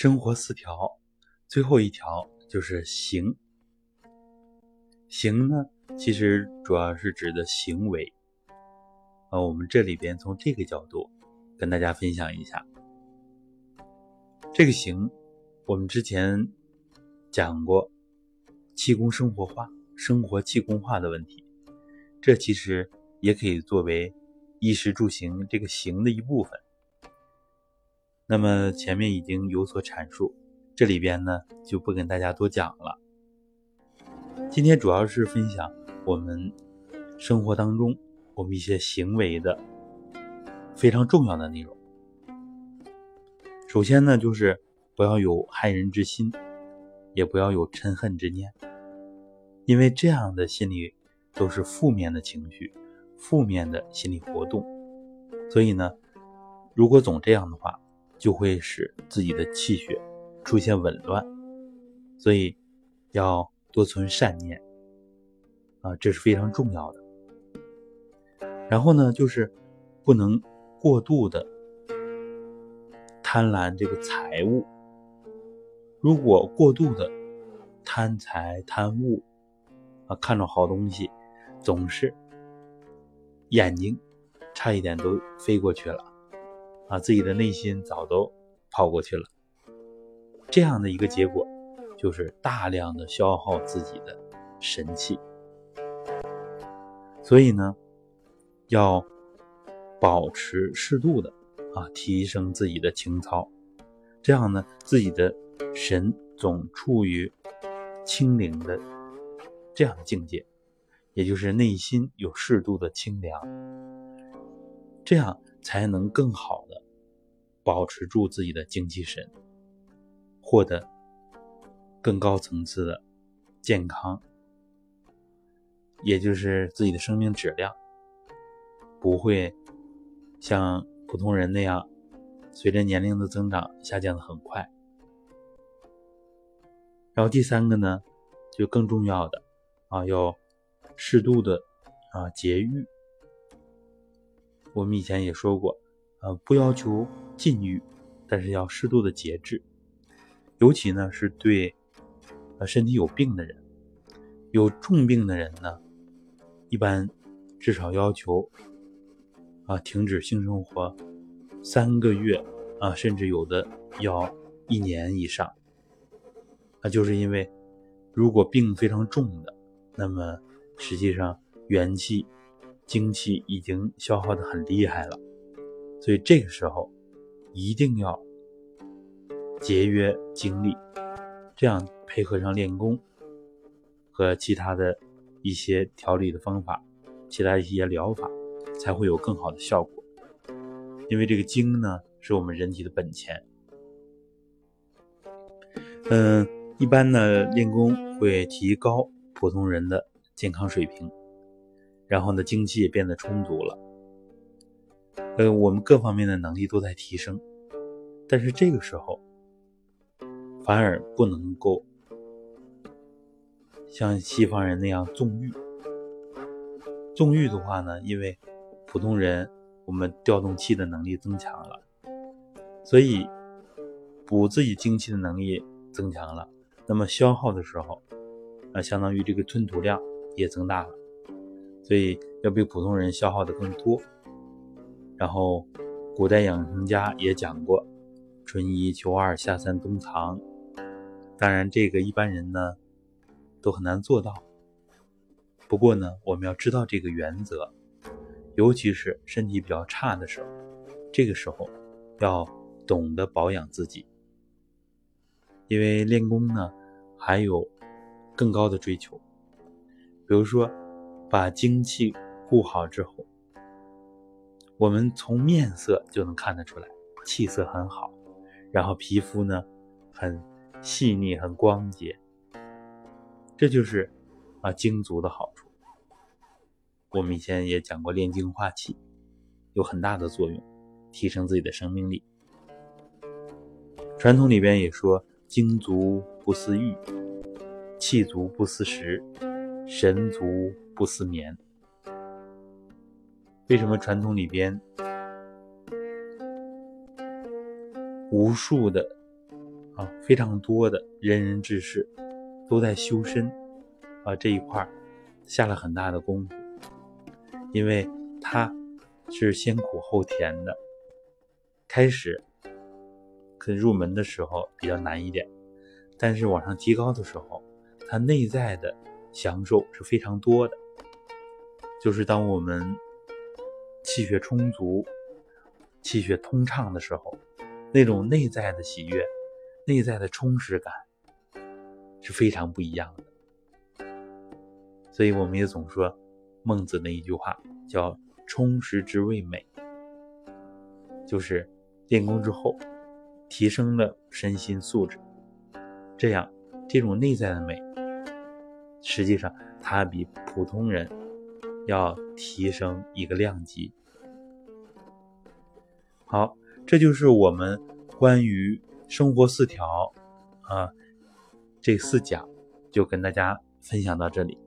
生活四条，最后一条就是行。行呢，其实主要是指的行为。啊，我们这里边从这个角度跟大家分享一下。这个行，我们之前讲过气功生活化、生活气功化的问题，这其实也可以作为衣食住行这个行的一部分。那么前面已经有所阐述，这里边呢就不跟大家多讲了。今天主要是分享我们生活当中我们一些行为的非常重要的内容。首先呢，就是不要有害人之心，也不要有嗔恨之念，因为这样的心理都是负面的情绪、负面的心理活动。所以呢，如果总这样的话，就会使自己的气血出现紊乱，所以要多存善念啊，这是非常重要的。然后呢，就是不能过度的贪婪这个财物。如果过度的贪财贪物啊，看着好东西，总是眼睛差一点都飞过去了。啊，自己的内心早都跑过去了，这样的一个结果，就是大量的消耗自己的神气。所以呢，要保持适度的啊，提升自己的情操，这样呢，自己的神总处于清灵的这样的境界，也就是内心有适度的清凉，这样。才能更好的保持住自己的精气神，获得更高层次的健康，也就是自己的生命质量不会像普通人那样随着年龄的增长下降的很快。然后第三个呢，就更重要的啊，要适度的啊节欲。我们以前也说过，呃，不要求禁欲，但是要适度的节制。尤其呢，是对呃身体有病的人，有重病的人呢，一般至少要求啊停止性生活三个月啊，甚至有的要一年以上。那就是因为，如果病非常重的，那么实际上元气。精气已经消耗的很厉害了，所以这个时候一定要节约精力，这样配合上练功和其他的一些调理的方法，其他一些疗法才会有更好的效果。因为这个精呢，是我们人体的本钱。嗯，一般呢练功会提高普通人的健康水平。然后呢，精气也变得充足了，呃，我们各方面的能力都在提升，但是这个时候反而不能够像西方人那样纵欲。纵欲的话呢，因为普通人我们调动气的能力增强了，所以补自己精气的能力增强了，那么消耗的时候，啊，相当于这个吞吐量也增大了。所以要比普通人消耗的更多。然后，古代养生家也讲过“春一秋二夏三冬藏”。当然，这个一般人呢都很难做到。不过呢，我们要知道这个原则，尤其是身体比较差的时候，这个时候要懂得保养自己。因为练功呢还有更高的追求，比如说。把精气固好之后，我们从面色就能看得出来，气色很好，然后皮肤呢很细腻、很光洁，这就是啊精足的好处。我们以前也讲过，炼精化气有很大的作用，提升自己的生命力。传统里边也说，精足不思欲，气足不思食，神足。不思眠，为什么传统里边无数的啊，非常多的仁人志士都在修身啊这一块下了很大的功夫，因为他是先苦后甜的，开始可入门的时候比较难一点，但是往上提高的时候，他内在的享受是非常多的，就是当我们气血充足、气血通畅的时候，那种内在的喜悦。内在的充实感是非常不一样的，所以我们也总说孟子的一句话叫“充实之谓美”，就是练功之后提升了身心素质，这样这种内在的美，实际上它比普通人要提升一个量级。好，这就是我们关于。生活四条，啊，这四讲就跟大家分享到这里。